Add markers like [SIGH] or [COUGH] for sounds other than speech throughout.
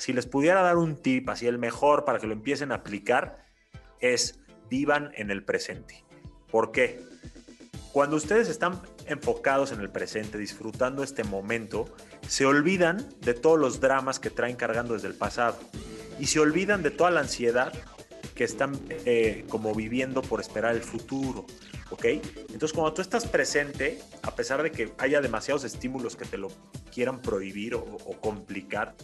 si les pudiera dar un tip, así el mejor para que lo empiecen a aplicar, es vivan en el presente. ¿Por qué? Cuando ustedes están enfocados en el presente, disfrutando este momento, se olvidan de todos los dramas que traen cargando desde el pasado y se olvidan de toda la ansiedad que están eh, como viviendo por esperar el futuro. ¿Ok? Entonces, cuando tú estás presente, a pesar de que haya demasiados estímulos que te lo quieran prohibir o, o complicar,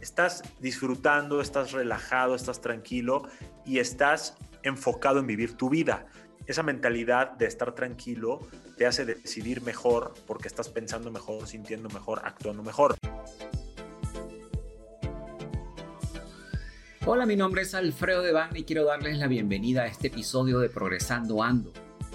estás disfrutando, estás relajado, estás tranquilo y estás enfocado en vivir tu vida. Esa mentalidad de estar tranquilo te hace decidir mejor porque estás pensando mejor, sintiendo mejor, actuando mejor. Hola, mi nombre es Alfredo Devane y quiero darles la bienvenida a este episodio de Progresando Ando,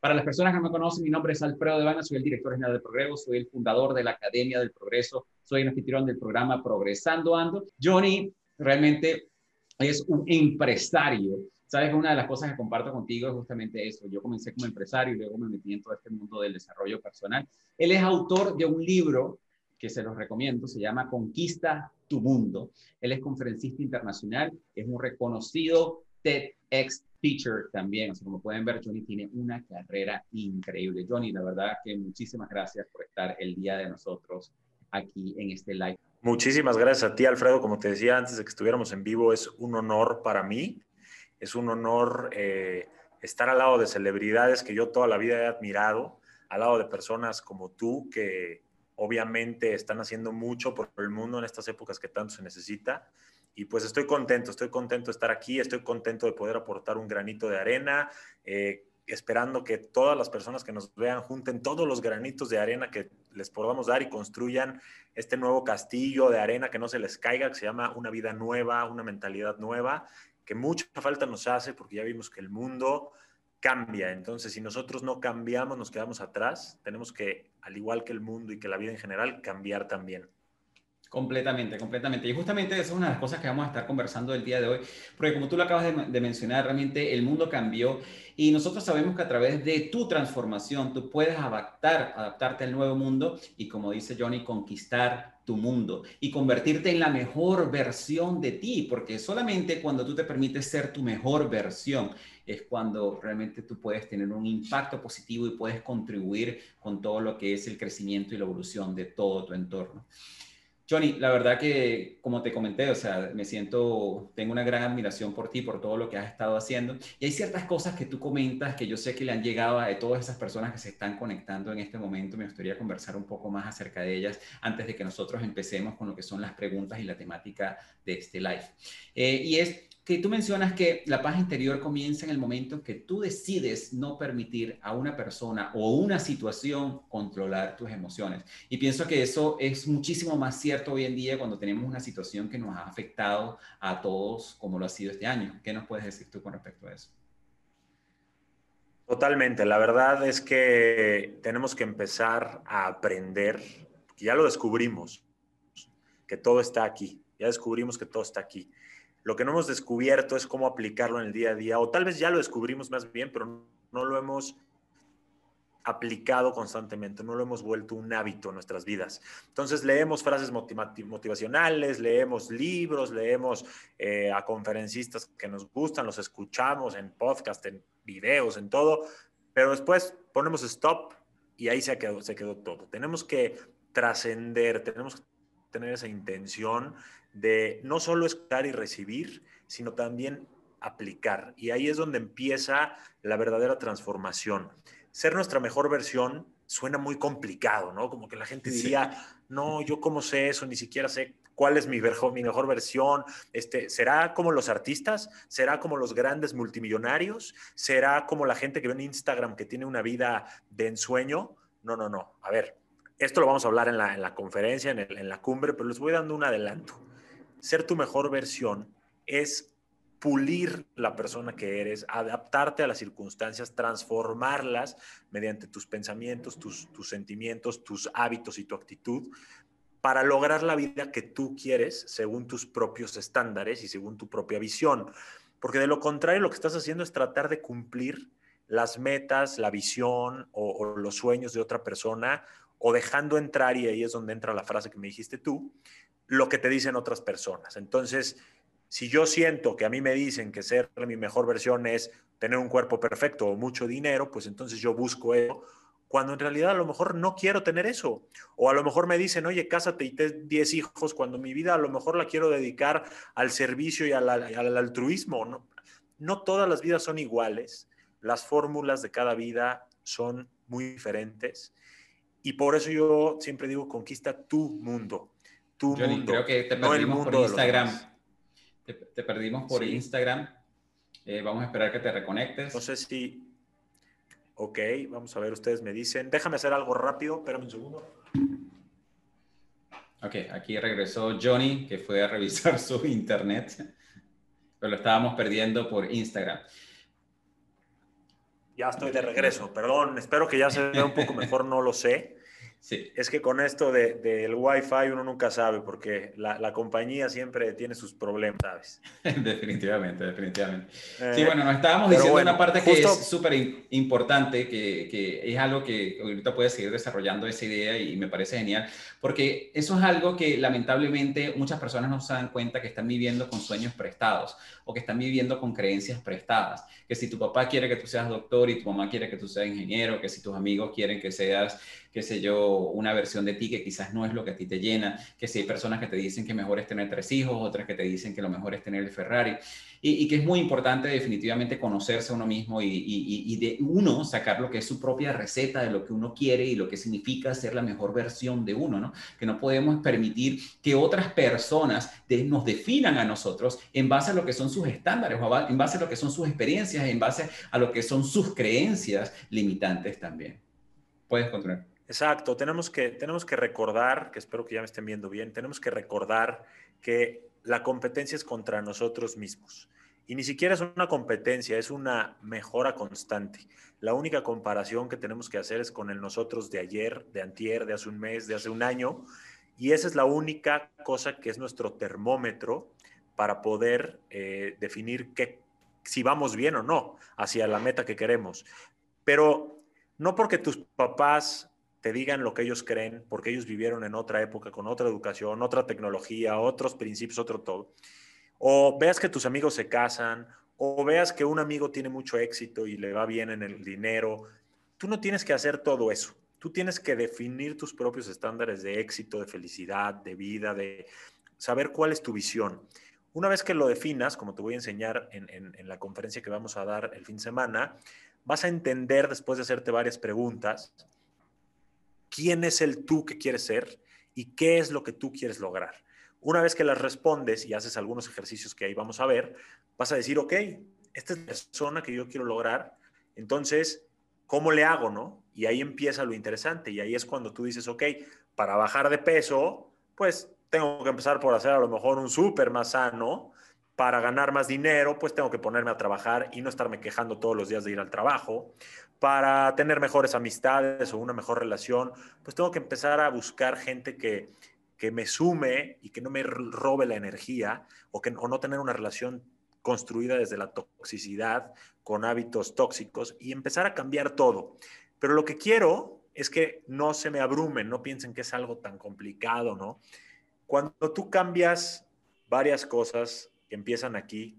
Para las personas que no me conocen, mi nombre es Alfredo Devana, soy el director general de Progreso, soy el fundador de la Academia del Progreso, soy el anfitrión del programa Progresando Ando. Johnny realmente es un empresario. Sabes que una de las cosas que comparto contigo es justamente eso. Yo comencé como empresario y luego me metí en todo este mundo del desarrollo personal. Él es autor de un libro que se los recomiendo, se llama Conquista tu Mundo. Él es conferencista internacional, es un reconocido TEDx teacher también. Sea, como pueden ver, Johnny tiene una carrera increíble. Johnny, la verdad que muchísimas gracias por estar el día de nosotros aquí en este live Muchísimas gracias a ti, Alfredo. Como te decía antes de que estuviéramos en vivo, es un honor para mí. Es un honor eh, estar al lado de celebridades que yo toda la vida he admirado, al lado de personas como tú que obviamente están haciendo mucho por el mundo en estas épocas que tanto se necesita. Y pues estoy contento, estoy contento de estar aquí, estoy contento de poder aportar un granito de arena. Eh, esperando que todas las personas que nos vean junten todos los granitos de arena que les podamos dar y construyan este nuevo castillo de arena que no se les caiga, que se llama una vida nueva, una mentalidad nueva, que mucha falta nos hace porque ya vimos que el mundo cambia. Entonces, si nosotros no cambiamos, nos quedamos atrás. Tenemos que, al igual que el mundo y que la vida en general, cambiar también. Completamente, completamente. Y justamente esa es una de las cosas que vamos a estar conversando el día de hoy, porque como tú lo acabas de, mencionar, realmente el mundo cambió y nosotros sabemos que a través de tu transformación tú puedes adaptar, adaptarte al nuevo mundo y como dice Johnny, conquistar tu mundo y convertirte en la mejor versión de ti, porque solamente cuando tú te permites ser tu mejor versión es cuando realmente tú puedes tener un impacto positivo y puedes contribuir con todo lo que es el crecimiento y la evolución de todo tu entorno. Johnny, la verdad que, como te comenté, o sea, me siento, tengo una gran admiración por ti, por todo lo que has estado haciendo. Y hay ciertas cosas que tú comentas que yo sé que le han llegado a todas esas personas que se están conectando en este momento. Me gustaría conversar un poco más acerca de ellas antes de que nosotros empecemos con lo que son las preguntas y la temática de este live. Eh, y es que tú mencionas que la paz interior comienza en el momento en que tú decides no permitir a una persona o una situación controlar tus emociones. Y pienso que eso es muchísimo más cierto hoy en día cuando tenemos una situación que nos ha afectado a todos como lo ha sido este año. ¿Qué nos puedes decir tú con respecto a eso? Totalmente. La verdad es que tenemos que empezar a aprender, ya lo descubrimos, que todo está aquí. Ya descubrimos que todo está aquí lo que no hemos descubierto es cómo aplicarlo en el día a día, o tal vez ya lo descubrimos más bien, pero no lo hemos aplicado constantemente, no lo hemos vuelto un hábito en nuestras vidas. Entonces leemos frases motivacionales, leemos libros, leemos eh, a conferencistas que nos gustan, los escuchamos en podcast, en videos, en todo, pero después ponemos stop y ahí se quedó, se quedó todo. Tenemos que trascender, tenemos que tener esa intención de no solo escuchar y recibir, sino también aplicar. Y ahí es donde empieza la verdadera transformación. Ser nuestra mejor versión suena muy complicado, ¿no? Como que la gente diría, no, yo cómo sé eso, ni siquiera sé cuál es mi, mi mejor versión. Este, ¿Será como los artistas? ¿Será como los grandes multimillonarios? ¿Será como la gente que ve en Instagram que tiene una vida de ensueño? No, no, no. A ver, esto lo vamos a hablar en la, conferencia, en, en la cumbre, pero les voy dando un adelanto ser tu mejor versión es pulir la persona que eres, adaptarte a las circunstancias, transformarlas mediante tus pensamientos, tus, sentimientos, tus hábitos y tu actitud para lograr la vida que tú quieres según tus propios estándares y según tu propia visión. Porque de lo contrario lo que estás haciendo es tratar de cumplir las metas, la visión o, o los sueños de otra persona o dejando entrar, y ahí es donde entra la frase que me dijiste tú, lo que te dicen otras personas. Entonces, si yo siento que a mí me dicen que ser mi mejor versión es tener un cuerpo perfecto o mucho dinero, pues entonces yo busco eso, cuando en realidad a lo mejor no quiero tener eso. O a lo mejor me dicen, oye, cásate y ten 10 hijos, cuando mi vida a lo mejor la quiero dedicar al servicio y al, al altruismo. no todas las vidas son iguales, las fórmulas de cada vida son muy diferentes. Y por eso yo siempre digo, conquista tu mundo. Tu mundo. Creo que te perdimos por Instagram. Te, perdimos por Instagram. Eh, vamos a esperar que te reconectes. No sé si. Ok, vamos a ver, ustedes me dicen. Déjame hacer algo rápido, espérame un segundo. Ok, aquí regresó Johnny, que fue a revisar [LAUGHS] su internet, pero lo estábamos perdiendo por Instagram. Ya estoy de regreso, perdón, espero que ya se vea un poco mejor, no lo sé. Sí. Es que con esto del de, Wi-Fi uno nunca sabe, porque la, la, compañía siempre tiene sus problemas, ¿sabes? [LAUGHS] definitivamente, definitivamente. Eh, sí, bueno, nos estábamos diciendo una parte que es súper importante, que, que, es algo que ahorita puedes seguir desarrollando esa idea y me parece genial, porque eso es algo que lamentablemente muchas personas no se dan cuenta que están viviendo con sueños prestados o que están viviendo con creencias prestadas. Que si tu papá quiere que tú seas doctor y tu mamá quiere que tú seas ingeniero, que si tus amigos quieren que seas qué sé yo, una versión de ti que quizás no es lo que a ti te llena, que si hay personas que te dicen que mejor es tener tres hijos, otras que te dicen que lo mejor es tener el Ferrari, y, que es muy importante definitivamente conocerse a uno mismo y, y, de uno sacar lo que es su propia receta de lo que uno quiere y lo que significa ser la mejor versión de uno, ¿no? Que no podemos permitir que otras personas nos definan a nosotros en base a lo que son sus estándares, en base a lo que son sus experiencias, en base a lo que son sus creencias limitantes también. Puedes continuar. Exacto, tenemos que, tenemos que recordar, que espero que ya me estén viendo bien, tenemos que recordar que la competencia es contra nosotros mismos. Y ni siquiera es una competencia, es una mejora constante. La única comparación que tenemos que hacer es con el nosotros de ayer, de antier, de hace un mes, de hace un año. Y esa es la única cosa que es nuestro termómetro para poder eh, definir que, si vamos bien o no hacia la meta que queremos. Pero no porque tus papás digan lo que ellos creen, porque ellos vivieron en otra época, con otra educación, otra tecnología, otros principios, otro todo. O veas que tus amigos se casan, o veas que un amigo tiene mucho éxito y le va bien en el dinero. Tú no tienes que hacer todo eso. Tú tienes que definir tus propios estándares de éxito, de felicidad, de vida, de saber cuál es tu visión. Una vez que lo definas, como te voy a enseñar en, en la conferencia que vamos a dar el fin de semana, vas a entender después de hacerte varias preguntas quién es el tú que quieres ser y qué es lo que tú quieres lograr. Una vez que las respondes y haces algunos ejercicios que ahí vamos a ver, vas a decir, ok, esta es la persona que yo quiero lograr, entonces, ¿cómo le hago, no? Y ahí empieza lo interesante y ahí es cuando tú dices, ok, para bajar de peso, pues tengo que empezar por hacer a lo mejor un súper más sano, para ganar más dinero, pues tengo que ponerme a trabajar y no estarme quejando todos los días de ir al trabajo para tener mejores amistades o una mejor relación, pues tengo que empezar a buscar gente que, que me sume y que no me robe la energía o, que, o no tener una relación construida desde la toxicidad con hábitos tóxicos y empezar a cambiar todo. Pero lo que quiero es que no se me abrumen, no piensen que es algo tan complicado, ¿no? Cuando tú cambias varias cosas que empiezan aquí,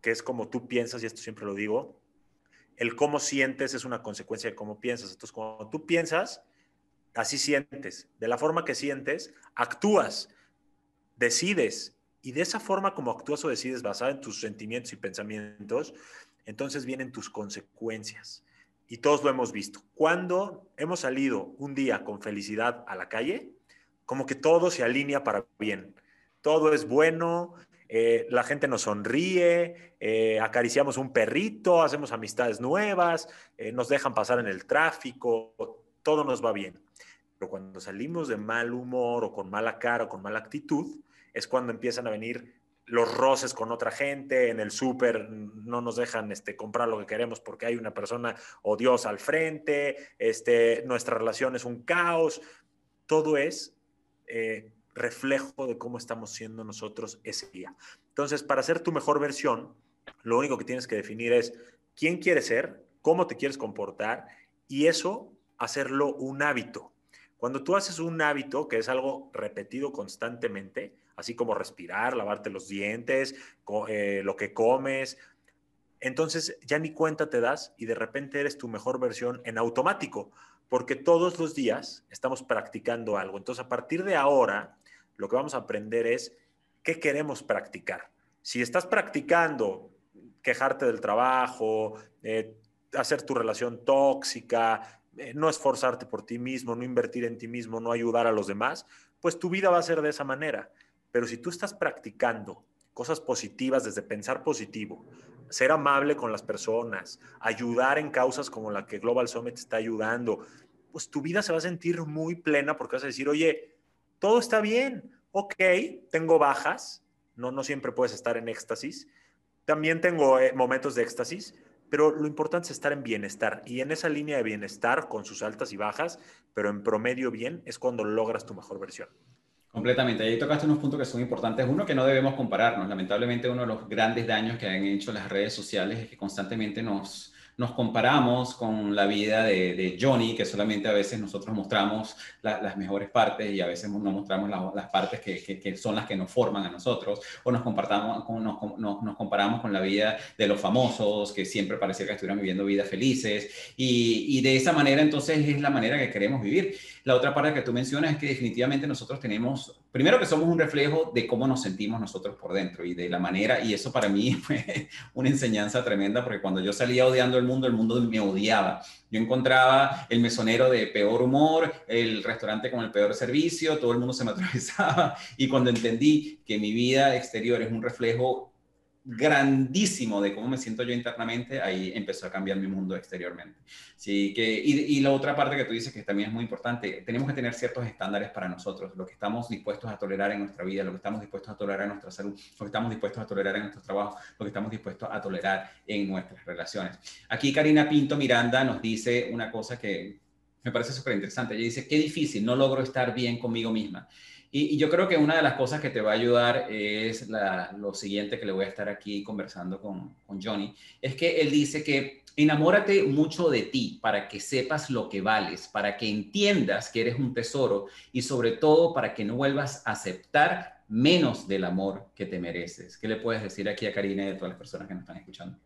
que es como tú piensas, y esto siempre lo digo, el cómo sientes es una consecuencia de cómo piensas. Entonces, cuando tú piensas, así sientes. De la forma que sientes, actúas, decides. Y de esa forma como actúas o decides basada en tus sentimientos y pensamientos, entonces vienen tus consecuencias. Y todos lo hemos visto. Cuando hemos salido un día con felicidad a la calle, como que todo se alinea para bien. Todo es bueno, eh, la gente nos sonríe, eh, acariciamos un perrito, hacemos amistades nuevas, eh, nos dejan pasar en el tráfico, todo nos va bien. Pero cuando salimos de mal humor o con mala cara o con mala actitud, es cuando empiezan a venir los roces con otra gente, en el súper no nos dejan este, comprar lo que queremos porque hay una persona odiosa al frente, este, nuestra relación es un caos. Todo es reflejo de cómo estamos siendo nosotros ese día. Entonces, para ser tu mejor versión, lo único que tienes que definir es quién quieres ser, cómo te quieres comportar y eso hacerlo un hábito. Cuando tú haces un hábito, que es algo repetido constantemente, así como respirar, lavarte los dientes, eh, lo que comes, entonces ya ni cuenta te das y de repente eres tu mejor versión en automático, porque todos los días estamos practicando algo. Entonces a partir de ahora, lo que vamos a aprender es qué queremos practicar. Si estás practicando quejarte del trabajo, eh, hacer tu relación tóxica, eh, no esforzarte por ti mismo, no invertir en ti mismo, no ayudar a los demás, pues tu vida va a ser de esa manera. Pero si tú estás practicando cosas positivas desde pensar positivo, ser amable con las personas, ayudar en causas como la que Global Summit está ayudando, pues tu vida se va a sentir muy plena porque vas a decir, oye, todo está bien, ok, tengo bajas, no, no siempre puedes estar en éxtasis, también tengo eh, momentos de éxtasis, pero lo importante es estar en bienestar y en esa línea de bienestar con sus altas y bajas, pero en promedio bien, es cuando logras tu mejor versión. Completamente. Ahí tocaste unos puntos que son importantes. Uno, que no debemos compararnos. Lamentablemente, uno de los grandes daños que han hecho las redes sociales es que constantemente nos, nos comparamos con la vida de, Johnny, que solamente a veces nosotros mostramos las mejores partes y a veces no mostramos las partes que, son las que nos forman a nosotros, o nos, nos, nos, comparamos con la vida de los famosos, que siempre parecía que estuvieran viviendo vidas felices, y de esa manera entonces es la manera que queremos vivir. La otra parte que tú mencionas es que definitivamente nosotros tenemos, primero que somos un reflejo de cómo nos sentimos nosotros por dentro y de la manera, y eso para mí [LAUGHS] fue una enseñanza tremenda, porque cuando yo salía odiando el mundo, el mundo me odiaba. Yo encontraba el mesonero de peor humor, el restaurante con el peor servicio, todo el mundo se me [LAUGHS] atravesaba. Y cuando entendí que mi vida exterior es un reflejo grandísimo de cómo me siento yo internamente, ahí empezó a cambiar mi mundo exteriormente. Sí, que, y, la otra parte que tú dices que también es muy importante, tenemos que tener ciertos estándares para nosotros, lo que estamos dispuestos a tolerar en nuestra vida, lo que estamos dispuestos a tolerar en nuestra salud, lo que estamos dispuestos a tolerar en nuestro trabajo, lo que estamos dispuestos a tolerar en nuestras relaciones. Aquí Karina Pinto Miranda nos dice una cosa que me parece súper interesante. Ella dice, qué difícil, no logro estar bien conmigo misma. Y, yo creo que una de las cosas que te va a ayudar es lo siguiente que le voy a estar aquí conversando con, con Johnny, es que él dice que enamórate mucho de ti para que sepas lo que vales, para que entiendas que eres un tesoro y sobre todo para que no vuelvas a aceptar menos del amor que te mereces. ¿Qué le puedes decir aquí a Karina y a todas las personas que nos están escuchando?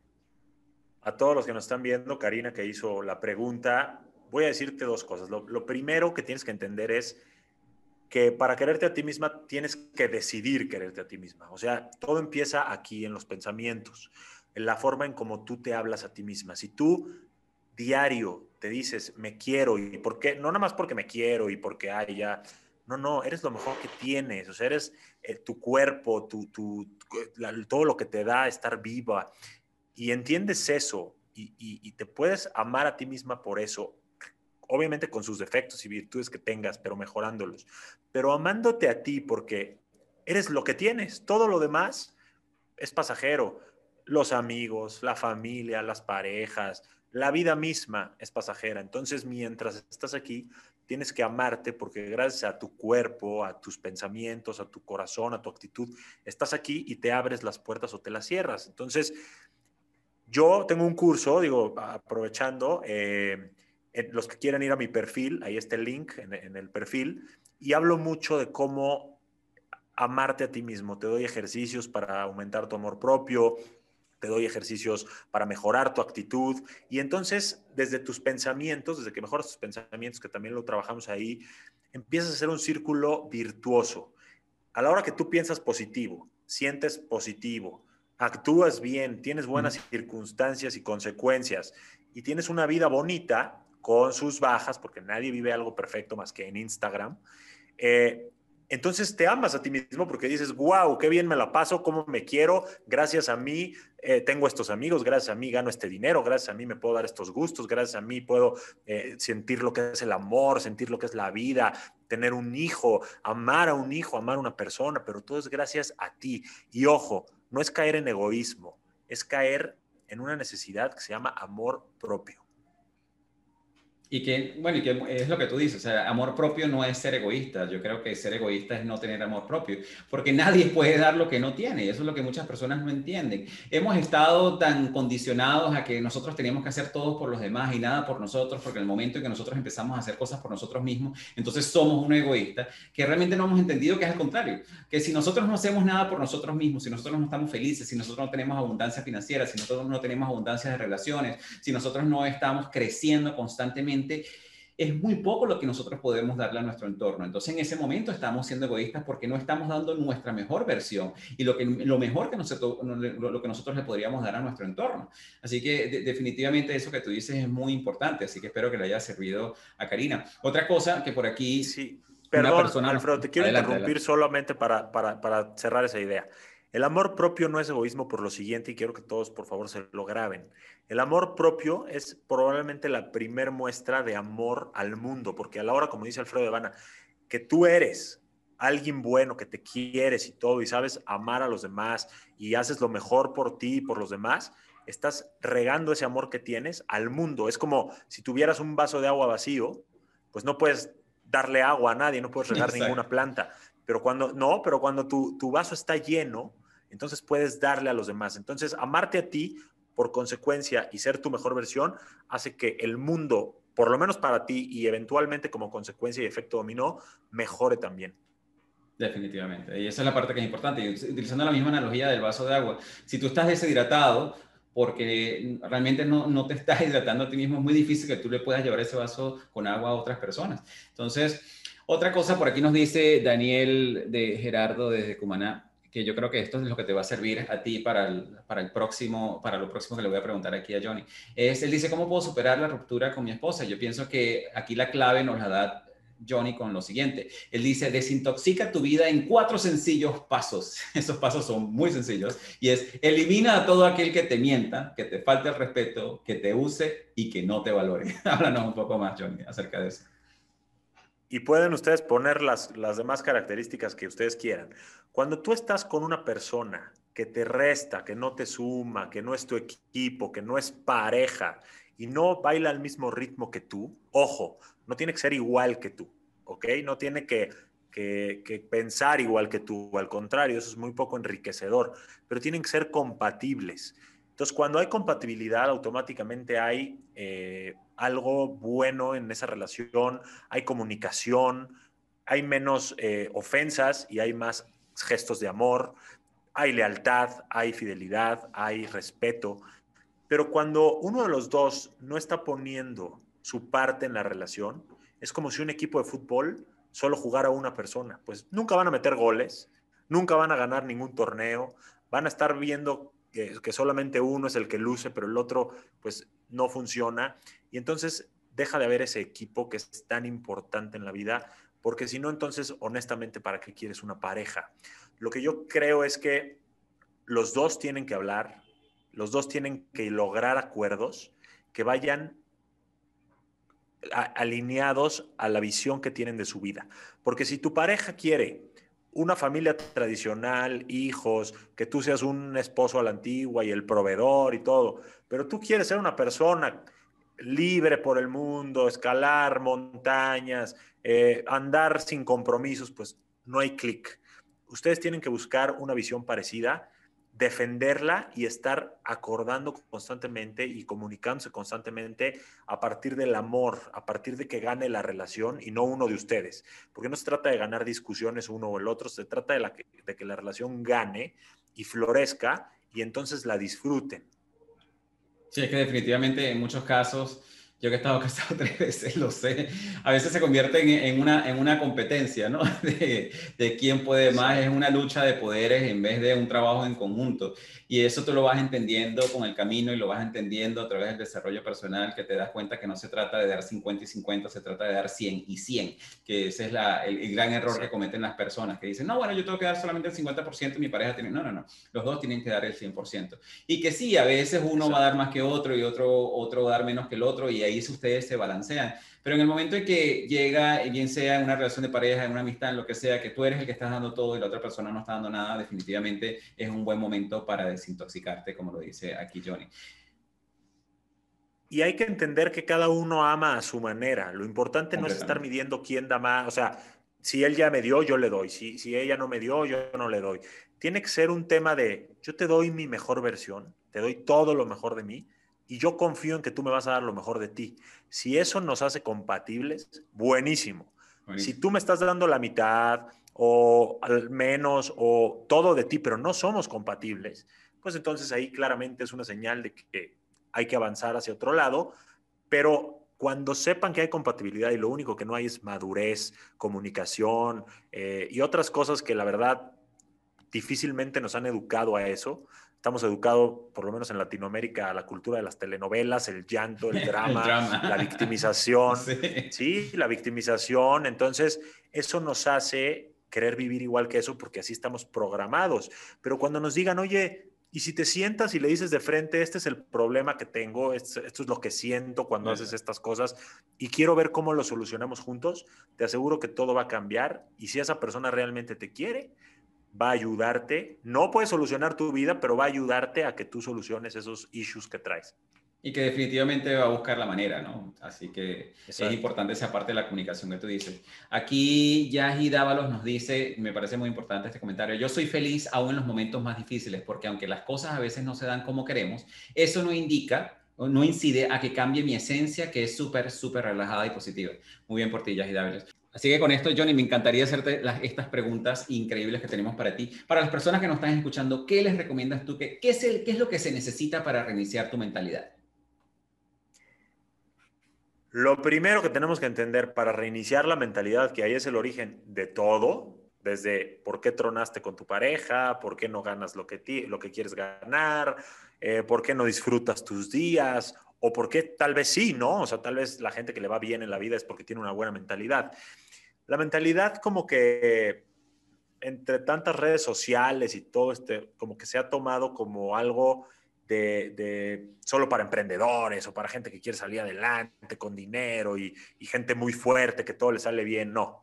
A todos los que nos están viendo, Karina que hizo la pregunta, voy a decirte dos cosas. lo primero que tienes que entender es que para quererte a ti misma tienes que decidir quererte a ti misma. O sea, todo empieza aquí en los pensamientos, en la forma en cómo tú te hablas a ti misma. Si tú diario te dices, me quiero, y por qué, no nada más porque me quiero y porque, ay, ya, no, no, eres lo mejor que tienes, o sea, eres eh, tu cuerpo, tu, tu, todo lo que te da estar viva, y entiendes eso, y te puedes amar a ti misma por eso, obviamente con sus defectos y virtudes que tengas, pero mejorándolos, pero amándote a ti porque eres lo que tienes, todo lo demás es pasajero, los amigos, la familia, las parejas, la vida misma es pasajera, entonces mientras estás aquí, tienes que amarte porque gracias a tu cuerpo, a tus pensamientos, a tu corazón, a tu actitud, estás aquí y te abres las puertas o te las cierras. Entonces, yo tengo un curso, digo, aprovechando, eh, los que quieran ir a mi perfil, ahí está el link en, el perfil, y hablo mucho de cómo amarte a ti mismo. Te doy ejercicios para aumentar tu amor propio, te doy ejercicios para mejorar tu actitud. Y entonces, desde tus pensamientos, desde que mejoras tus pensamientos, que también lo trabajamos ahí, empiezas a hacer un círculo virtuoso. A la hora que tú piensas positivo, sientes positivo, actúas bien, tienes buenas circunstancias y consecuencias y tienes una vida bonita, con sus bajas, porque nadie vive algo perfecto más que en Instagram, eh, entonces te amas a ti mismo porque dices, wow, qué bien me la paso, cómo me quiero, gracias a mí eh, tengo estos amigos, gracias a mí gano este dinero, gracias a mí me puedo dar estos gustos, gracias a mí puedo eh, sentir lo que es el amor, sentir lo que es la vida, tener un hijo, amar a un hijo, amar a una persona, pero todo es gracias a ti. Y ojo, no es caer en egoísmo, es caer en una necesidad que se llama amor propio. Y que, bueno, y que es lo que tú dices, o sea, amor propio no es ser egoísta. Yo creo que ser egoísta es no tener amor propio, porque nadie [LAUGHS] puede dar lo que no tiene. Eso es lo que muchas personas no entienden. Hemos estado tan condicionados a que nosotros teníamos que hacer todo por los demás y nada por nosotros, porque en el momento en que nosotros empezamos a hacer cosas por nosotros mismos, entonces somos un egoísta, que realmente no hemos entendido que es al contrario, que si nosotros no hacemos nada por nosotros mismos, si nosotros no estamos felices, si nosotros no tenemos abundancia financiera, si nosotros no tenemos abundancia de relaciones, si nosotros no estamos creciendo constantemente, es muy poco lo que nosotros podemos darle a nuestro entorno. Entonces, en ese momento estamos siendo egoístas porque no estamos dando nuestra mejor versión y lo, que, lo mejor que nosotros, lo que nosotros le podríamos dar a nuestro entorno. Así que definitivamente eso que tú dices es muy importante, así que espero que le haya servido a Karina. Otra cosa que por aquí... Sí, perdón, persona Alfredo, te quiero interrumpir solamente para, para, para cerrar esa idea. El amor propio no es egoísmo por lo siguiente y quiero que todos por favor se lo graben. El amor propio es probablemente la primer muestra de amor al mundo, porque a la hora, como dice Alfredo de Vana, que tú eres alguien bueno, que te quieres y todo, y sabes amar a los demás y haces lo mejor por ti y por los demás, estás regando ese amor que tienes al mundo. Es como si tuvieras un vaso de agua vacío, pues no puedes darle agua a nadie, no puedes regar ninguna planta. Pero cuando, no, pero cuando tu, tu vaso está lleno, entonces puedes darle a los demás. Entonces, amarte a ti por consecuencia y ser tu mejor versión hace que el mundo, por lo menos para ti y eventualmente como consecuencia y efecto dominó, mejore también. Definitivamente. Y esa es la parte que es importante. Y utilizando la misma analogía del vaso de agua, si tú estás deshidratado porque realmente no, no, te estás hidratando a ti mismo, es muy difícil que tú le puedas llevar ese vaso con agua a otras personas. Entonces, otra cosa por aquí nos dice Daniel de Gerardo desde Cumaná que yo creo que esto es lo que te va a servir a ti para el, para el próximo, para lo próximo que le voy a preguntar aquí a Johnny. Es, él dice, ¿cómo puedo superar la ruptura con mi esposa? Yo pienso que aquí la clave nos la da Johnny con lo siguiente. Él dice, desintoxica tu vida en cuatro sencillos pasos. [LAUGHS] Esos pasos son muy sencillos. Y es, elimina a todo aquel que te mienta, que te falte el respeto, que te use y que no te valore. [LAUGHS] Háblanos un poco más, Johnny, acerca de eso. Y pueden ustedes poner las, las demás características que ustedes quieran. Cuando tú estás con una persona que te resta, que no te suma, que no es tu equipo, que no es pareja y no baila al mismo ritmo que tú, ojo, no tiene que ser igual que tú, ¿ok? No tiene que, que, pensar igual que tú, al contrario, eso es muy poco enriquecedor, pero tienen que ser compatibles. Entonces, cuando hay compatibilidad, automáticamente hay eh, algo bueno en esa relación, hay comunicación, hay menos eh, ofensas y hay más gestos de amor, hay lealtad, hay fidelidad, hay respeto. Pero cuando uno de los dos no está poniendo su parte en la relación, es como si un equipo de fútbol solo jugara a una persona. Pues nunca van a meter goles, nunca van a ganar ningún torneo, van a estar viendo que, solamente uno es el que luce, pero el otro pues no funciona. Y entonces deja de haber ese equipo que es tan importante en la vida porque si no, entonces, honestamente, ¿para qué quieres una pareja? Lo que yo creo es que los dos tienen que hablar, los dos tienen que lograr acuerdos que vayan alineados a la visión que tienen de su vida. Porque si tu pareja quiere una familia tradicional, hijos, que tú seas un esposo a la antigua y el proveedor y todo, pero tú quieres ser una persona libre por el mundo, escalar montañas, eh, andar sin compromisos, pues no hay clic. Ustedes tienen que buscar una visión parecida, defenderla y estar acordando constantemente y comunicándose constantemente a partir del amor, a partir de que gane la relación y no uno de ustedes. Porque no se trata de ganar discusiones uno o el otro, se trata de, la de que la relación gane y florezca y entonces la disfruten. Sí, es que definitivamente en muchos casos Yo que he estado [LAUGHS] casado tres veces, lo sé. A veces se convierte en, en una, en una competencia, ¿no? [LAUGHS] De, de, quién puede más. Es una lucha de poderes en vez de un trabajo en conjunto. Y eso tú lo vas entendiendo con el camino y lo vas entendiendo a través del desarrollo personal, que te das cuenta que no se trata de dar 50 y 50, se trata de dar 100 y 100, que ese es la, el, gran error que cometen las personas, que dicen, no, bueno, yo tengo que dar solamente el 50% y mi pareja tiene... No, no, no. Los dos tienen que dar el 100%. Y que sí, a veces uno va a dar más que otro y otro, otro va a dar menos que el otro y ahí ustedes se balancean. Pero en el momento en que llega, bien sea en una relación de pareja, en una amistad, en lo que sea, que tú eres el que estás dando todo y la otra persona no está dando nada, definitivamente es un buen momento para desintoxicarte, como lo dice aquí Johnny. Y hay que entender que cada uno ama a su manera. Lo importante no es estar midiendo quién da más. O sea, si él ya me dio, yo le doy. Si, si ella no me dio, yo no le doy. Tiene que ser un tema de, yo te doy mi mejor versión, te doy todo lo mejor de mí y yo confío en que tú me vas a dar lo mejor de ti. Si eso nos hace compatibles, buenísimo. Si tú me estás dando la mitad o al menos o todo de ti, pero no somos compatibles, pues entonces ahí claramente es una señal de que hay que avanzar hacia otro lado, pero cuando sepan que hay compatibilidad y lo único que no hay es madurez, comunicación eh, y otras cosas que la verdad difícilmente nos han educado a eso, estamos educados, por lo menos en Latinoamérica, a la cultura de las telenovelas, el llanto, el [LAUGHS] drama, la victimización. [LAUGHS] Sí. la victimización. Entonces, eso nos hace querer vivir igual que eso porque así estamos programados. Pero cuando nos digan, oye, y si te sientas y le dices de frente, este es el problema que tengo, esto, es lo que siento cuando haces estas cosas y quiero ver cómo lo solucionamos juntos, te aseguro que todo va a cambiar y si esa persona realmente te quiere, va a ayudarte. No puede solucionar tu vida, pero va a ayudarte a que tú soluciones esos issues que traes. Y que definitivamente va a buscar la manera, ¿no? Así que es importante esa parte de la comunicación que tú dices. Aquí Yahi Dávalos nos dice, me parece muy importante este comentario, yo soy feliz aún en los momentos más difíciles, porque aunque las cosas a veces no se dan como queremos, eso no indica no incide a que cambie mi esencia, que es súper, súper relajada y positiva. Muy bien por ti, Yahi Dávalos. Así que con esto, Johnny, me encantaría hacerte estas preguntas increíbles que tenemos para ti. Para las personas que nos están escuchando, ¿qué les recomiendas tú? ¿Qué, es, lo que se necesita para reiniciar tu mentalidad? Lo primero que tenemos que entender para reiniciar la mentalidad, que ahí es el origen de todo, desde por qué tronaste con tu pareja, por qué no ganas lo que, lo que quieres ganar, eh, por qué no disfrutas tus días, o por qué tal vez sí, ¿no? O sea, tal vez la gente que le va bien en la vida es porque tiene una buena mentalidad. La mentalidad como que entre tantas redes sociales y todo este, como que se ha tomado como algo de, solo para emprendedores o para gente que quiere salir adelante con dinero y, gente muy fuerte que todo le sale bien. No.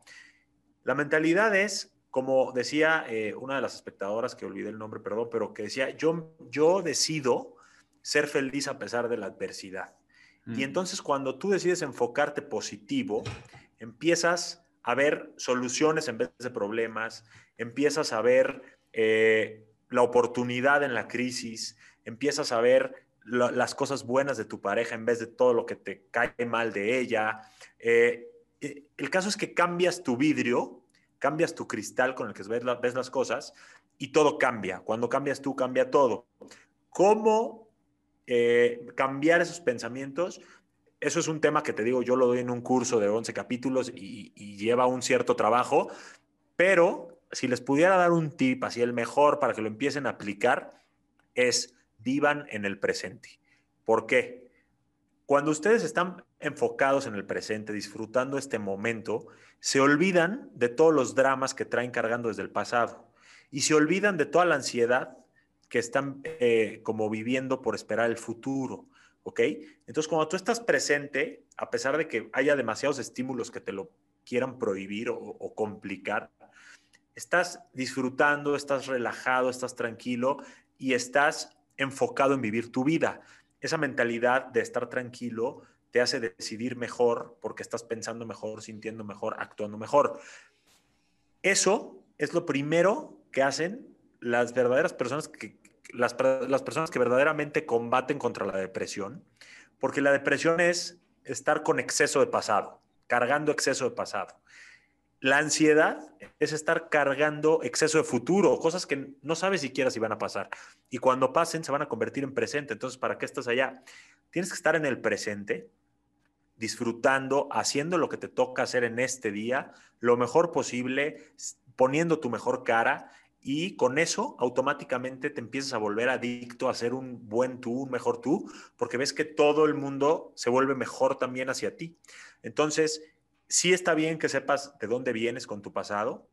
La mentalidad es, como decía eh, una de las espectadoras, que olvidé el nombre, perdón, pero que decía, yo, yo decido ser feliz a pesar de la adversidad. Y entonces cuando tú decides enfocarte positivo, empiezas a ver soluciones en vez de problemas, empiezas a ver eh, la oportunidad en la crisis, empiezas a ver las cosas buenas de tu pareja en vez de todo lo que te cae mal de ella. Eh, eh, el caso es que cambias tu vidrio, cambias tu cristal con el que ves, ves las cosas y todo cambia. Cuando cambias tú, cambia todo. ¿Cómo eh, cambiar esos pensamientos, eso es un tema que te digo, yo lo doy en un curso de 11 capítulos y, lleva un cierto trabajo, pero si les pudiera dar un tip, así el mejor para que lo empiecen a aplicar, es vivan en el presente. ¿Por qué? Cuando ustedes están enfocados en el presente, disfrutando este momento, se olvidan de todos los dramas que traen cargando desde el pasado y se olvidan de toda la ansiedad que están eh, como viviendo por esperar el futuro, ¿ok? Entonces, cuando tú estás presente, a pesar de que haya demasiados estímulos que te lo quieran prohibir o, complicar, estás disfrutando, estás relajado, estás tranquilo y estás enfocado en vivir tu vida. Esa mentalidad de estar tranquilo te hace decidir mejor porque estás pensando mejor, sintiendo mejor, actuando mejor. Eso es lo primero que hacen las verdaderas personas que, las, las personas que verdaderamente combaten contra la depresión, porque la depresión es estar con exceso de pasado, cargando exceso de pasado. La ansiedad es estar cargando exceso de futuro, cosas que no sabes siquiera si van a pasar. Y cuando pasen se van a convertir en presente. Entonces, ¿para qué estás allá? Tienes que estar en el presente disfrutando, haciendo lo que te toca hacer en este día, lo mejor posible, poniendo tu mejor cara y con eso automáticamente te empiezas a volver adicto a ser un buen tú, un mejor tú, porque ves que todo el mundo se vuelve mejor también hacia ti. Entonces, sí está bien que sepas de dónde vienes con tu pasado,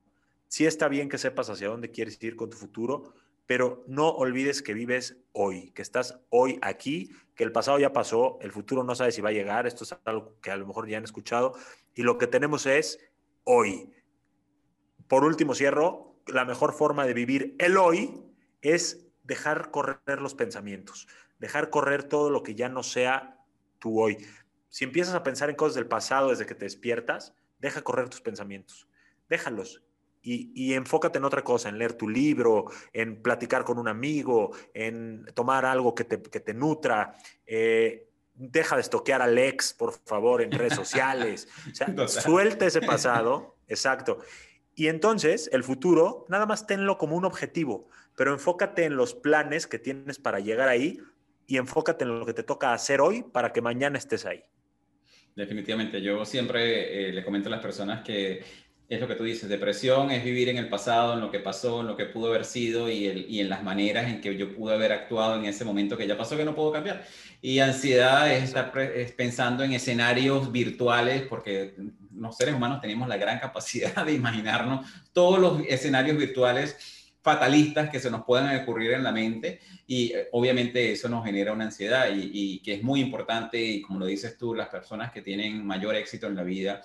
sí está bien que sepas hacia dónde quieres ir con tu futuro, pero no olvides que vives hoy, que estás hoy aquí, que el pasado ya pasó, el futuro no sabe si va a llegar, esto es algo que a lo mejor ya han escuchado, y lo que tenemos es hoy. Por último, cierro, la mejor forma de vivir el hoy es dejar correr los pensamientos, dejar correr todo lo que ya no sea tu hoy. Si empiezas a pensar en cosas del pasado desde que te despiertas, deja correr tus pensamientos, déjalos y, enfócate en otra cosa, en leer tu libro, en platicar con un amigo, en tomar algo que te, nutra. Eh, deja de estoquear a Lex, por favor, en redes sociales. O sea, [LAUGHS] suelta ese pasado, exacto. Y entonces, el futuro, nada más tenlo como un objetivo, pero enfócate en los planes que tienes para llegar ahí y enfócate en lo que te toca hacer hoy para que mañana estés ahí. Definitivamente, yo siempre eh, le comento a las personas que es lo que tú dices, depresión es vivir en el pasado, en lo que pasó, en lo que pudo haber sido y, el, y, en las maneras en que yo pude haber actuado en ese momento que ya pasó que no puedo cambiar. Y ansiedad es estar pensando en escenarios virtuales porque los seres humanos tenemos la gran capacidad de imaginarnos todos los escenarios virtuales fatalistas que se nos puedan ocurrir en la mente y eh, obviamente eso nos genera una ansiedad y, y que es muy importante y como lo dices tú, las personas que tienen mayor éxito en la vida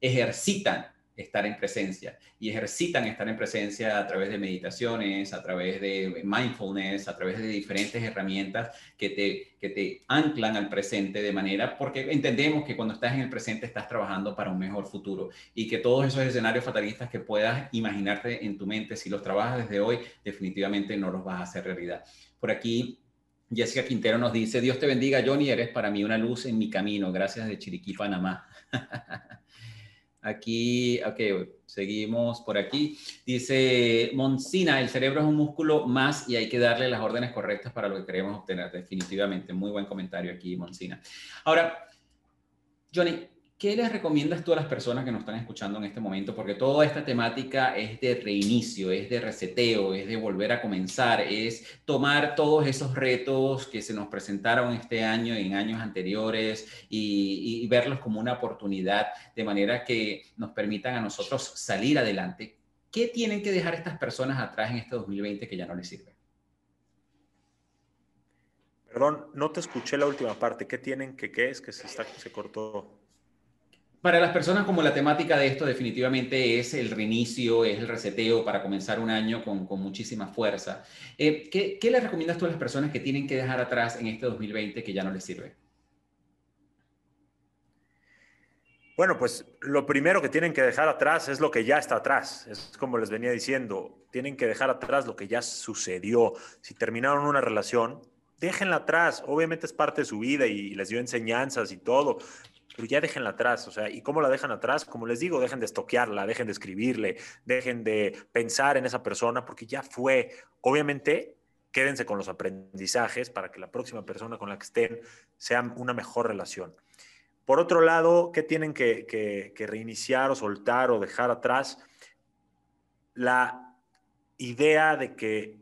ejercitan estar en presencia y ejercitan estar en presencia a través de meditaciones, a través de mindfulness, a través de diferentes herramientas que te, que te anclan al presente de manera, porque entendemos que cuando estás en el presente estás trabajando para un mejor futuro y que todos esos escenarios fatalistas que puedas imaginarte en tu mente, si los trabajas desde hoy, definitivamente no los vas a hacer realidad. Por aquí Jessica Quintero nos dice, Dios te bendiga, Johnny, eres para mí una luz en mi camino. Gracias de Chiriquí, Panamá. [LAUGHS] Aquí, ok, seguimos por aquí. Dice Monsina, el cerebro es un músculo más y hay que darle las órdenes correctas para lo que queremos obtener. Definitivamente, muy buen comentario aquí, Monsina. Ahora, Johnny, ¿Qué les recomiendas tú a las personas que nos están escuchando en este momento? Porque toda esta temática es de reinicio, es de reseteo, es de volver a comenzar, es tomar todos esos retos que se nos presentaron este año y en años anteriores y, verlos como una oportunidad de manera que nos permitan a nosotros salir adelante. ¿Qué tienen que dejar estas personas atrás en este 2020 que ya no les sirve? Perdón, no te escuché la última parte. ¿Qué tienen que qué es que se, cortó? Para las personas como la temática de esto definitivamente es el reinicio, es el reseteo para comenzar un año con, muchísima fuerza. Eh, ¿qué, ¿Qué les recomiendas tú a las personas que tienen que dejar atrás en este 2020 que ya no les sirve? Bueno, pues lo primero que tienen que dejar atrás es lo que ya está atrás. Es como les venía diciendo, tienen que dejar atrás lo que ya sucedió. Si terminaron una relación, déjenla atrás. Obviamente es parte de su vida y les dio enseñanzas y todo, pero ya déjenla atrás, o sea, ¿y cómo la dejan atrás? Como les digo, dejen de estoquearla, dejen de escribirle, dejen de pensar en esa persona, porque ya fue. Obviamente, quédense con los aprendizajes para que la próxima persona con la que estén sea una mejor relación. Por otro lado, ¿qué tienen que, que reiniciar o soltar o dejar atrás? La idea de que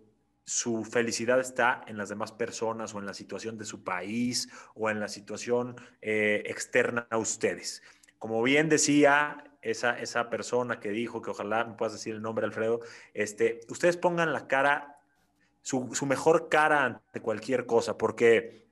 su felicidad está en las demás personas o en la situación de su país o en la situación eh, externa a ustedes. Como bien decía esa, esa persona que dijo, que ojalá me puedas decir el nombre, Alfredo, este, ustedes pongan la cara, su, su mejor cara ante cualquier cosa, porque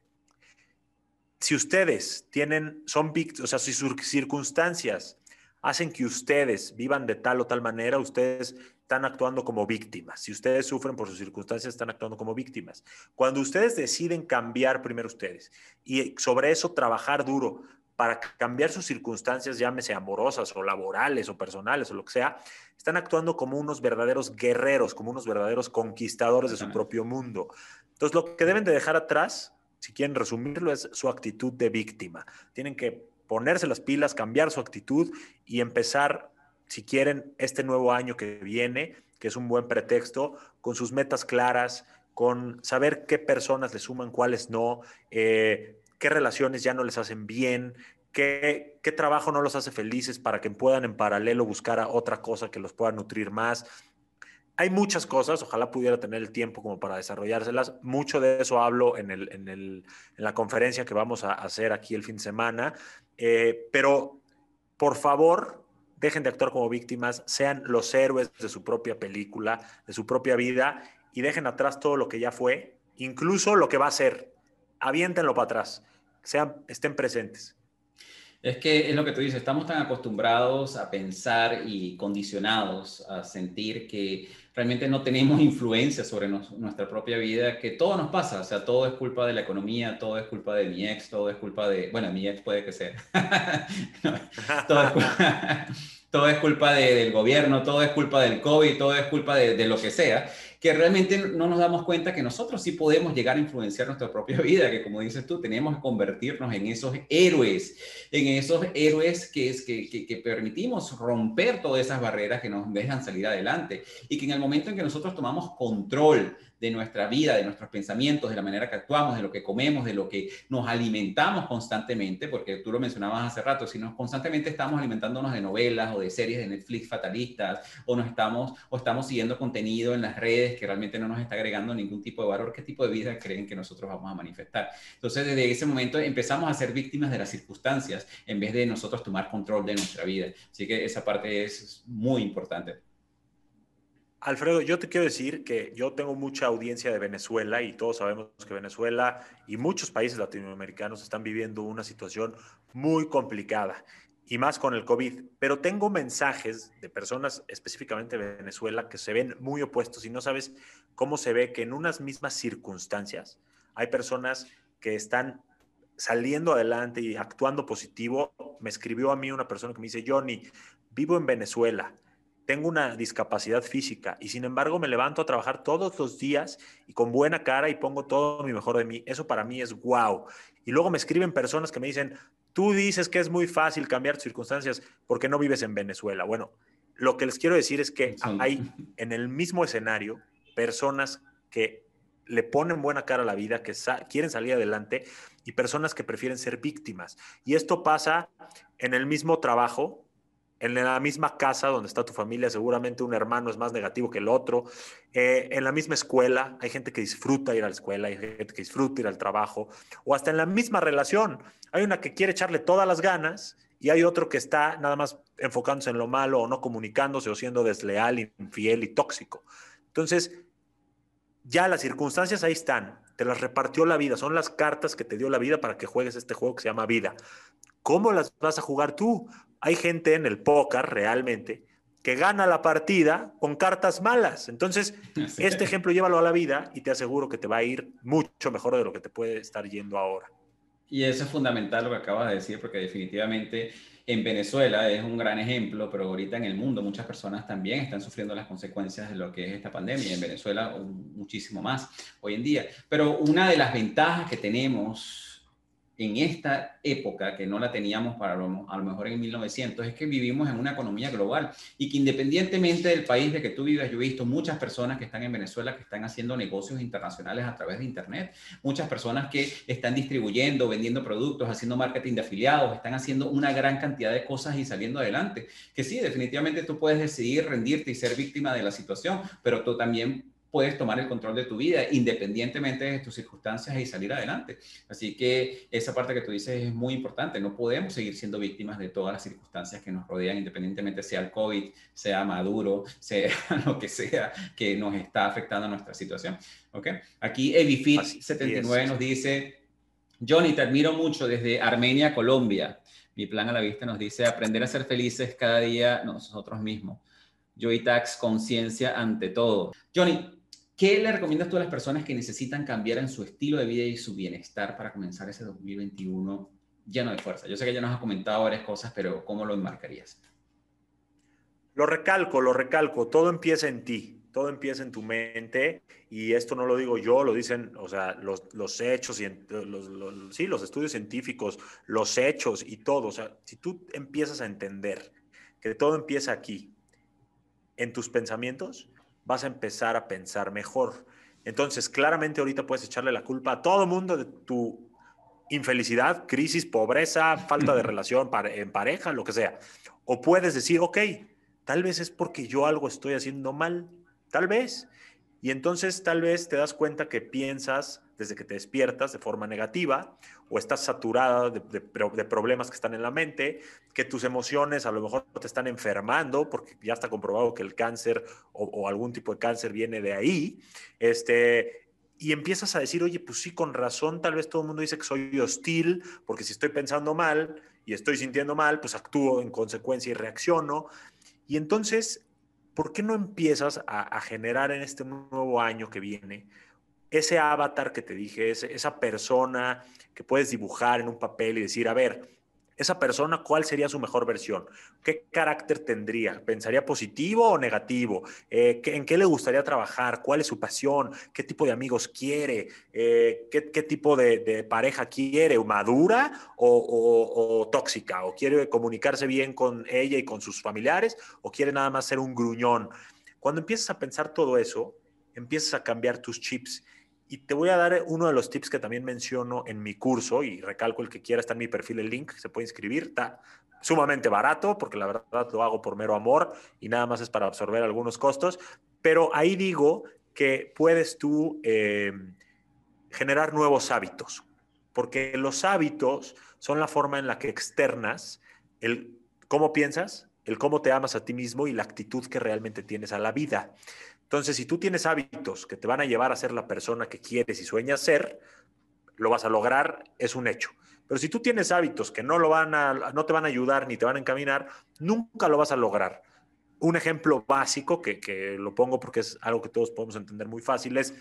si ustedes tienen, son víctimas, o sea, si sus circunstancias hacen que ustedes vivan de tal o tal manera, ustedes están actuando como víctimas. Si ustedes sufren por sus circunstancias, están actuando como víctimas. Cuando ustedes deciden cambiar primero ustedes y sobre eso trabajar duro para cambiar sus circunstancias, llámese amorosas o laborales o personales o lo que sea, están actuando como unos verdaderos guerreros, como unos verdaderos conquistadores de su propio mundo. Entonces, lo que deben de dejar atrás, si quieren resumirlo, es su actitud de víctima. Tienen que ponerse las pilas, cambiar su actitud y empezar si quieren, este nuevo año que viene, que es un buen pretexto, con sus metas claras, con saber qué personas le suman, cuáles no, eh, qué relaciones ya no les hacen bien, qué, trabajo no los hace felices para que puedan en paralelo buscar otra cosa que los pueda nutrir más. Hay muchas cosas, ojalá pudiera tener el tiempo como para desarrollárselas. Mucho de eso hablo en, el, en, el, en la conferencia que vamos a hacer aquí el fin de semana. Eh, pero, por favor, dejen de actuar como víctimas, sean los héroes de su propia película, de su propia vida y dejen atrás todo lo que ya fue, incluso lo que va a ser. Aviéntenlo para atrás, sean, estén presentes. Es que es lo que tú dices, estamos tan acostumbrados a pensar y condicionados a sentir que realmente no tenemos influencia sobre nuestra propia vida, que todo nos pasa, o sea, todo es culpa de la economía, todo es culpa de mi ex, todo es culpa de, bueno, mi ex puede que sea, [LAUGHS] todo es culpa, todo es culpa del gobierno, todo es culpa del COVID, todo es culpa de, lo que sea que realmente no nos damos cuenta que nosotros sí podemos llegar a influenciar nuestra propia [LAUGHS] vida, que como dices tú, tenemos que convertirnos en esos héroes, en esos héroes que, es, que, que permitimos romper todas esas barreras que nos dejan salir adelante. Y que en el momento en que nosotros tomamos control, de nuestra vida, de nuestros pensamientos, de la manera que actuamos, de lo que comemos, de lo que nos alimentamos constantemente, porque tú lo mencionabas hace rato, si nos constantemente estamos alimentándonos de novelas o de series de Netflix fatalistas, o nos estamos, o estamos siguiendo contenido en las redes que realmente no nos está agregando ningún tipo de valor, ¿qué tipo de vida creen que nosotros vamos a manifestar? Entonces, desde ese momento empezamos a ser víctimas de las circunstancias en vez de nosotros tomar control de nuestra vida. Así que esa parte es muy importante. Alfredo, yo te quiero decir que yo tengo mucha audiencia de Venezuela y todos sabemos que Venezuela y muchos países latinoamericanos están viviendo una situación muy complicada y más con el COVID. Pero tengo mensajes de personas específicamente de Venezuela que se ven muy opuestos y no sabes cómo se ve que en unas mismas circunstancias hay personas que están saliendo adelante y actuando positivo. Me escribió a mí una persona que me dice, Johnny, vivo en Venezuela tengo una discapacidad física y sin embargo me levanto a trabajar todos los días y con buena cara y pongo todo mi mejor de mí. Eso para mí es wow. Y luego me escriben personas que me dicen, tú dices que es muy fácil cambiar circunstancias porque no vives en Venezuela. Bueno, lo que les quiero decir es que hay [LAUGHS] en el mismo escenario personas que le ponen buena cara a la vida, que quieren salir adelante y personas que prefieren ser víctimas. Y esto pasa en el mismo trabajo, en la misma casa donde está tu familia, seguramente un hermano es más negativo que el otro. Eh, en la misma escuela, hay gente que disfruta ir a la escuela, hay gente que disfruta ir al trabajo, o hasta en la misma relación. Hay una que quiere echarle todas las ganas y hay otro que está nada más enfocándose en lo malo o no comunicándose o siendo desleal, infiel y tóxico. Entonces, ya las circunstancias ahí están, te las repartió la vida, son las cartas que te dio la vida para que juegues este juego que se llama vida. ¿Cómo las vas a jugar tú? Hay gente en el póker realmente que gana la partida con cartas malas. Entonces, [LAUGHS] este ejemplo llévalo a la vida y te aseguro que te va a ir mucho mejor de lo que te puede estar yendo ahora. Y eso es fundamental lo que acabas de decir, porque definitivamente en Venezuela es un gran ejemplo, pero ahorita en el mundo muchas personas también están sufriendo las consecuencias de lo que es esta pandemia, en Venezuela muchísimo más hoy en día. Pero una de las ventajas que tenemos en esta época, que no la teníamos para lo, mejor en 1900, es que vivimos en una economía global y que independientemente del país de que tú vivas, yo he visto muchas personas que están en Venezuela que están haciendo negocios internacionales a través de Internet, muchas personas que están distribuyendo, vendiendo productos, haciendo marketing de afiliados, están haciendo una gran cantidad de cosas y saliendo adelante. Que sí, definitivamente tú puedes decidir rendirte y ser víctima de la situación, pero tú también puedes tomar el control de tu vida independientemente de tus circunstancias y salir adelante. Así que esa parte que tú dices es muy importante. No podemos seguir siendo víctimas de todas las circunstancias que nos rodean, independientemente sea el COVID, sea Maduro, sea [LAUGHS] lo que sea que nos está afectando a nuestra situación. ¿Okay? Aquí Evifit79 nos dice, Johnny, te admiro mucho desde Armenia, Colombia. Mi plan a la vista nos dice aprender a ser felices cada día nosotros mismos. Joy Tax, conciencia ante todo. Johnny, ¿Qué le recomiendas tú a las personas que necesitan cambiar en su estilo de vida y su bienestar para comenzar ese 2021 lleno de fuerza? Yo sé que ya nos has comentado varias cosas, pero ¿cómo lo enmarcarías? Lo recalco, lo recalco. Todo empieza en ti, todo empieza en tu mente y esto no lo digo yo, lo dicen, o sea, los, hechos, y los, los, sí, los estudios científicos, los hechos y todo. O sea, si tú empiezas a entender que todo empieza aquí, en tus pensamientos, vas a empezar a pensar mejor. Entonces, claramente ahorita puedes echarle la culpa a todo mundo de tu infelicidad, crisis, pobreza, falta de relación en pareja, lo que sea. O puedes decir, ok, tal vez es porque yo algo estoy haciendo mal, tal vez. Y entonces tal vez te das cuenta que piensas desde que te despiertas de forma negativa o estás saturada de, problemas que están en la mente, que tus emociones a lo mejor te están enfermando porque ya está comprobado que el cáncer o, algún tipo de cáncer viene de ahí. Este, y empiezas a decir, oye, pues sí, con razón, tal vez todo el mundo dice que soy hostil, porque si estoy pensando mal y estoy sintiendo mal, pues actúo en consecuencia y reacciono. Y entonces, ¿por qué no empiezas a, generar en este nuevo año que viene ese avatar que te dije, esa persona que puedes dibujar en un papel y decir, a ver, esa persona, ¿cuál sería su mejor versión? ¿Qué carácter tendría? ¿Pensaría positivo o negativo? Eh, ¿En qué le gustaría trabajar? ¿Cuál es su pasión? ¿Qué tipo de amigos quiere? Eh, ¿qué, tipo de, pareja quiere? ¿Madura o, tóxica? ¿O quiere comunicarse bien con ella y con sus familiares? ¿O quiere nada más ser un gruñón? Cuando empiezas a pensar todo eso, empiezas a cambiar tus chips y te voy a dar uno de los tips que también menciono en mi curso y recalco el que quiera, está en mi perfil el link, se puede inscribir, está sumamente barato porque la verdad lo hago por mero amor y nada más es para absorber algunos costos, pero ahí digo que puedes tú eh, generar nuevos hábitos, porque los hábitos son la forma en la que externas el cómo piensas, el cómo te amas a ti mismo y la actitud que realmente tienes a la vida. Entonces, si tú tienes hábitos que te van a llevar a ser la persona que quieres y sueñas ser, lo vas a lograr, es un hecho. Pero si tú tienes hábitos que no, lo van a, no te van a ayudar ni te van a encaminar, nunca lo vas a lograr. Un ejemplo básico, que, que lo pongo porque es algo que todos podemos entender muy fácil, es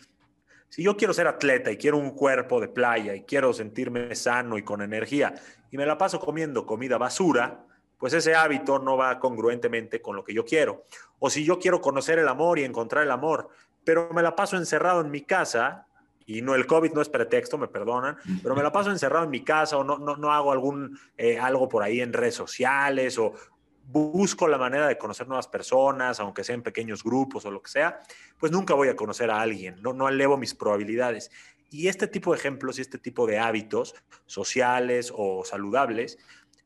si yo quiero ser atleta y quiero un cuerpo de playa y quiero sentirme sano y con energía y me la paso comiendo comida basura, pues ese hábito no va congruentemente con lo que yo quiero. O si yo quiero conocer el amor y encontrar el amor, pero me la paso encerrado en mi casa, y no el COVID no es pretexto, me perdonan, pero me la paso encerrado en mi casa o no, no, no hago algún, eh, algo por ahí en redes sociales o busco la manera de conocer nuevas personas, aunque sea en pequeños grupos o lo que sea, pues nunca voy a conocer a alguien, no, no elevo mis probabilidades. Y este tipo de ejemplos y este tipo de hábitos sociales o saludables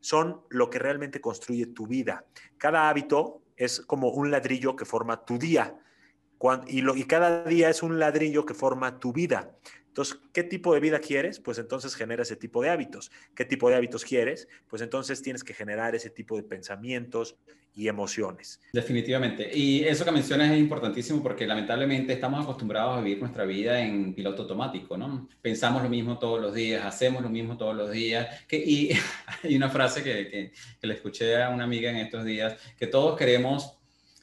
son lo que realmente construye tu vida. Cada hábito es como un ladrillo que forma tu día y, cada día es un ladrillo que forma tu vida. Entonces, ¿qué tipo de vida quieres? Pues entonces genera ese tipo de hábitos. ¿Qué tipo de hábitos quieres? Pues entonces tienes que generar ese tipo de pensamientos y emociones. Definitivamente. Y eso que mencionas es importantísimo porque lamentablemente estamos acostumbrados a vivir nuestra vida en piloto automático, ¿no? Pensamos lo mismo todos los días, hacemos lo mismo todos los días. Que, y [LAUGHS] hay una frase que, que, que le escuché a una amiga en estos días, que todos queremos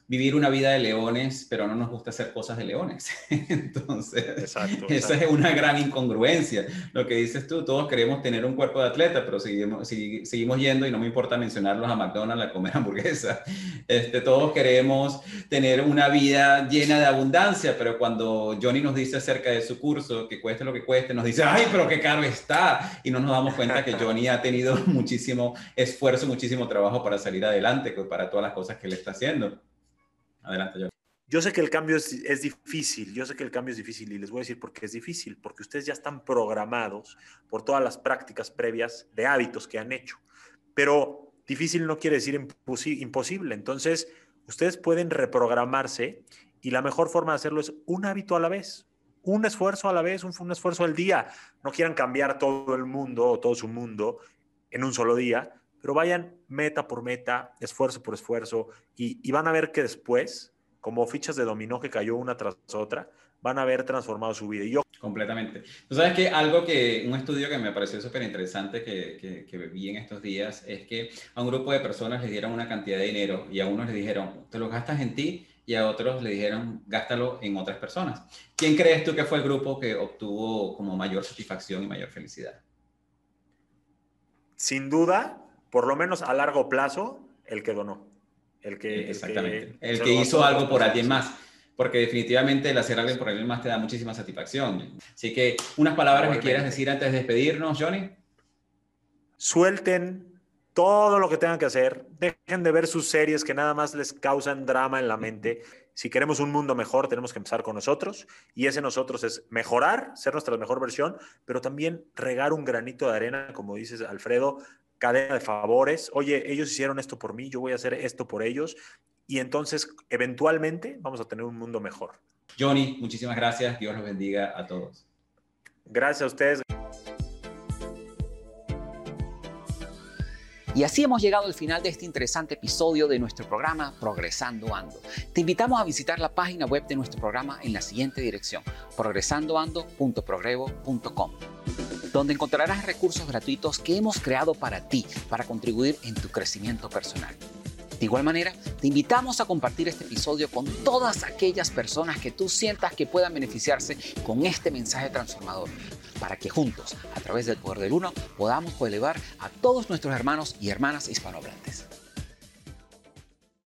vivir una vida de leones, pero no nos gusta hacer cosas de leones. [LAUGHS] Entonces, esa es una gran incongruencia. Lo que dices tú, todos queremos tener un cuerpo de atleta, pero seguimos, seguimos yendo y no me importa mencionarlos a McDonald's a comer [LAUGHS] hamburguesa. Este, todos queremos tener una vida llena de abundancia, pero cuando Johnny nos dice acerca de su curso, que cueste lo que cueste, nos dice, ay, pero qué caro está. Y no nos damos cuenta que Johnny ha tenido [LAUGHS] muchísimo esfuerzo, muchísimo trabajo para salir adelante, para todas las cosas que él está haciendo. Adelante, yo. Sé que el cambio es, es, difícil, yo sé que el cambio es difícil y les voy a decir por qué es difícil, porque ustedes ya están programados por todas las prácticas previas de hábitos que han hecho, pero difícil no quiere decir imposible, entonces ustedes pueden reprogramarse y la mejor forma de hacerlo es un hábito a la vez, un esfuerzo a la vez, un, un esfuerzo al día, no quieran cambiar todo el mundo o todo su mundo en un solo día, pero vayan meta por meta, esfuerzo por esfuerzo, y, van a ver que después, como fichas de dominó que cayó una tras otra, van a ver transformado su vida. Y yo... Completamente. Tú sabes que algo que, un estudio que me pareció súper interesante que, que, vi en estos días es que a un grupo de personas les dieron una cantidad de dinero y a unos les dijeron, te lo gastas en ti y a otros le dijeron, gástalo en otras personas. ¿Quién crees tú que fue el grupo que obtuvo como mayor satisfacción y mayor felicidad? Sin duda, por lo menos a largo plazo, el que donó. El que, Exactamente. El que, hizo algo por alguien más. Porque definitivamente el hacer algo por alguien más te da muchísima satisfacción. Así que, unas palabras que quieras decir antes de despedirnos, Johnny. Suelten todo lo que tengan que hacer, dejen de ver sus series que nada más les causan drama en la mente. Si queremos un mundo mejor, tenemos que empezar con nosotros y ese nosotros es mejorar, ser nuestra mejor versión, pero también regar un granito de arena, como dices Alfredo, cadena de favores. Oye, ellos hicieron esto por mí, yo voy a hacer esto por ellos y entonces eventualmente vamos a tener un mundo mejor. Johnny, muchísimas gracias. Dios los bendiga a todos. Gracias a ustedes. Y así hemos llegado al final de este interesante episodio de nuestro programa Progresando Ando. Te invitamos a visitar la página web de nuestro programa en la siguiente dirección, progresandoando.progrevo.com, donde encontrarás recursos gratuitos que hemos creado para ti, para contribuir en tu crecimiento personal. De igual manera, te invitamos a compartir este episodio con todas aquellas personas que tú sientas que puedan beneficiarse con este mensaje transformador, para que juntos, a través del poder del uno, podamos elevar a todos nuestros hermanos y hermanas hispanohablantes.